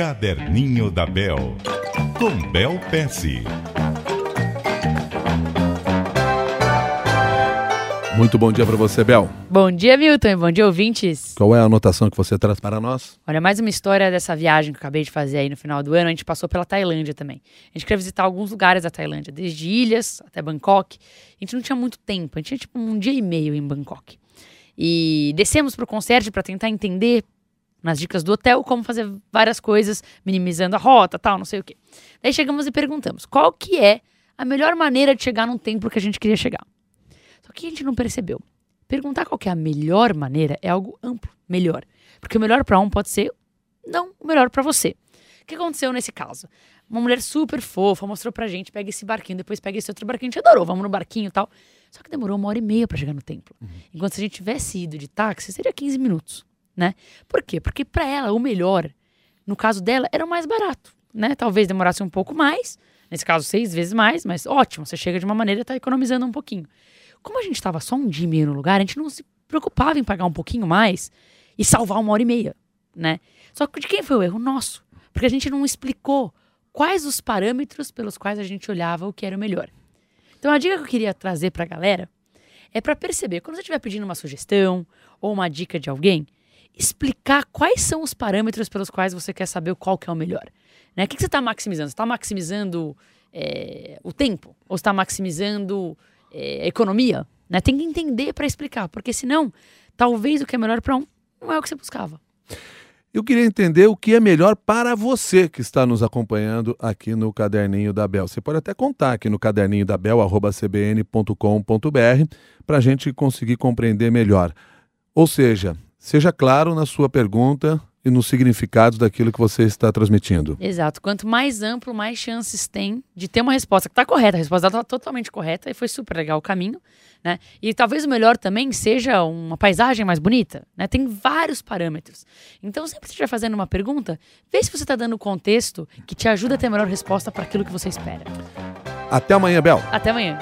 Caderninho da Bel, com Bel Pesce. Muito bom dia para você, Bel. Bom dia, Milton, bom dia, ouvintes. Qual é a anotação que você traz para nós? Olha, mais uma história dessa viagem que eu acabei de fazer aí no final do ano. A gente passou pela Tailândia também. A gente queria visitar alguns lugares da Tailândia, desde ilhas até Bangkok. A gente não tinha muito tempo, a gente tinha tipo um dia e meio em Bangkok. E descemos para o concierge para tentar entender, nas dicas do hotel, como fazer várias coisas, minimizando a rota, tal, não sei o quê. Daí chegamos e perguntamos, qual que é a melhor maneira de chegar num templo que a gente queria chegar? Só que a gente não percebeu. Perguntar qual que é a melhor maneira é algo amplo, melhor. Porque o melhor para um pode ser não o melhor para você. O que aconteceu nesse caso? Uma mulher super fofa mostrou pra gente, pega esse barquinho, depois pega esse outro barquinho, a gente adorou, vamos no barquinho e tal. Só que demorou uma hora e meia para chegar no templo. Uhum. Enquanto se a gente tivesse ido de táxi, seria 15 minutos, né? Por quê? Porque para ela o melhor, no caso dela, era o mais barato, né? Talvez demorasse um pouco mais, nesse caso seis vezes mais, mas ótimo, você chega de uma maneira e tá economizando um pouquinho. Como a gente estava só um dia e meio no lugar, a gente não se preocupava em pagar um pouquinho mais e salvar uma hora e meia, né? Só que de quem foi o erro? Nosso. Porque a gente não explicou quais os parâmetros pelos quais a gente olhava o que era o melhor. Então a dica que eu queria trazer para a galera é para perceber, quando você estiver pedindo uma sugestão ou uma dica de alguém, explicar quais são os parâmetros pelos quais você quer saber qual que é o melhor. Né? O que, que você está maximizando? Você está maximizando é, o tempo? Ou está maximizando é, economia, né? Tem que entender para explicar, porque senão, talvez o que é melhor para um não é o que você buscava. Eu queria entender o que é melhor para você que está nos acompanhando aqui no Caderninho da Bel. Você pode até contar aqui no caderninho da Bel, cbn.com.br, para a gente conseguir compreender melhor. Ou seja, seja claro na sua pergunta e no significado daquilo que você está transmitindo. Exato. Quanto mais amplo, mais chances tem de ter uma resposta que está correta. A resposta está totalmente correta e foi super legal o caminho. Né? E talvez o melhor também seja uma paisagem mais bonita. Né? Tem vários parâmetros. Então, sempre que você estiver fazendo uma pergunta, vê se você está dando o contexto que te ajuda a ter a melhor resposta para aquilo que você espera. Até amanhã, Bel. Até amanhã.